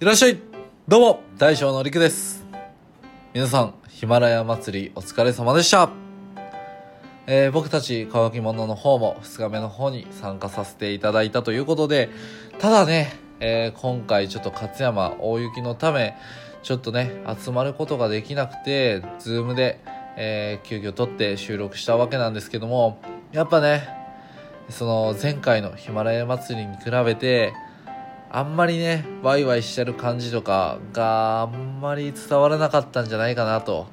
いらっしゃい。どうも大将のりくです。皆さんヒマラヤ祭りお疲れ様でした。えー、僕たち乾き物の方も2日目の方に参加させていただいたということでただね、えー、今回ちょっと勝山大雪のためちょっとね集まることができなくてズームで、えー、急遽撮って収録したわけなんですけどもやっぱねその前回のヒマラヤ祭りに比べてあんまりね、ワイワイしてる感じとかがあんまり伝わらなかったんじゃないかなと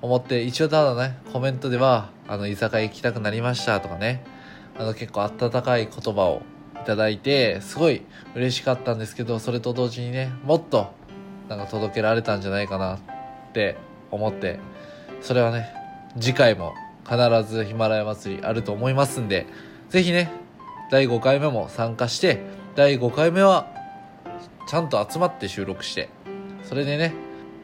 思って、一応ただね、コメントでは、あの、居酒屋行きたくなりましたとかね、あの、結構温かい言葉をいただいて、すごい嬉しかったんですけど、それと同時にね、もっと、なんか届けられたんじゃないかなって思って、それはね、次回も必ずヒマラヤ祭りあると思いますんで、ぜひね、第5回目も参加して、第5回目はちゃんと集まって収録してそれでね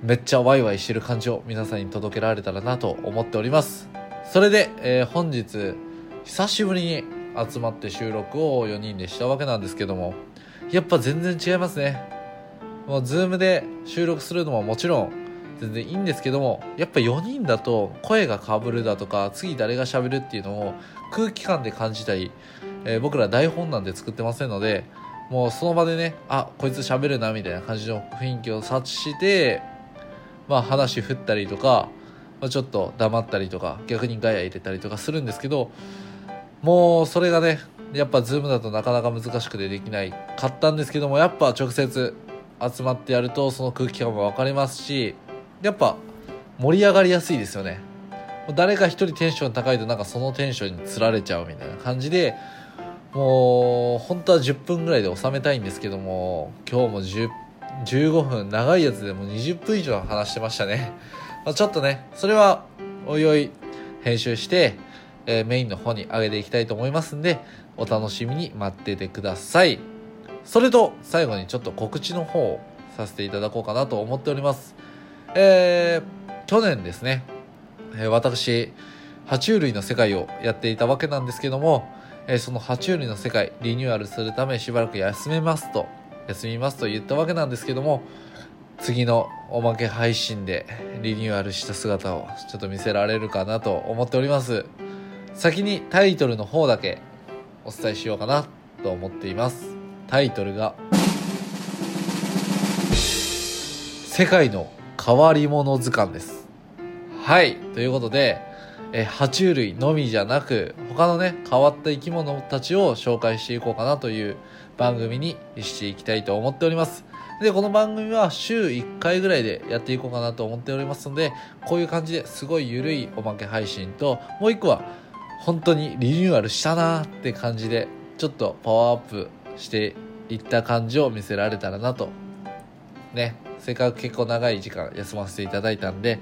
めっちゃワイワイしてる感じを皆さんに届けられたらなと思っております。それで、えー、本日久しぶりに集まって収録を4人でしたわけなんですけどもやっぱ全然違いますね。もうズームで収録するのももちろん全然いいんですけどもやっぱ4人だと声がかぶるだとか次誰がしゃべるっていうのを空気感で感じたりえー、僕ら台本なんで作ってませんのでもうその場でねあこいつ喋るなみたいな感じの雰囲気を察知してまあ話振ったりとか、まあ、ちょっと黙ったりとか逆にガヤ入れたりとかするんですけどもうそれがねやっぱズームだとなかなか難しくてできないかったんですけどもやっぱ直接集まってやるとその空気感も分かりますしやっぱ盛り上がりやすいですよね。誰か一人テンション高いとなんかそのテンションにつられちゃうみたいな感じでもう本当は10分ぐらいで収めたいんですけども今日も10 15分長いやつでも20分以上話してましたね、まあ、ちょっとねそれはおいおい編集して、えー、メインの方に上げていきたいと思いますんでお楽しみに待っててください。それと最後にちょっと告知の方をさせていただこうかなと思っております。えー、去年ですね、えー、私爬虫類の世界をやっていたわけなんですけどもえー、その爬虫類の世界リニューアルするためしばらく休めますと休みますと言ったわけなんですけども次のおまけ配信でリニューアルした姿をちょっと見せられるかなと思っております。先にタイトルの方だけお伝えしようかなと思っています。タイトルが世界の変わり者図鑑です。はいということでえ爬虫類のみじゃなく他のね変わった生き物たちを紹介していこうかなという番組にしていきたいと思っております。でこの番組は週1回ぐらいでやっていこうかなと思っておりますのでこういう感じですごい緩いおまけ配信ともう1個は本当にリニューアルしたなーって感じでちょっとパワーアップしていった感じを見せられたらなと。ねせっかく結構長い時間休ませていただいたんで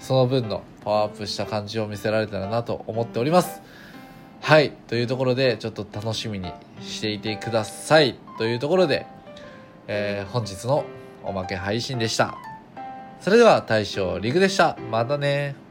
その分のパワーアップした感じを見せられたらなと思っております。はい。というところで、ちょっと楽しみにしていてください。というところで、えー、本日のおまけ配信でした。それでは大将リグでした。またね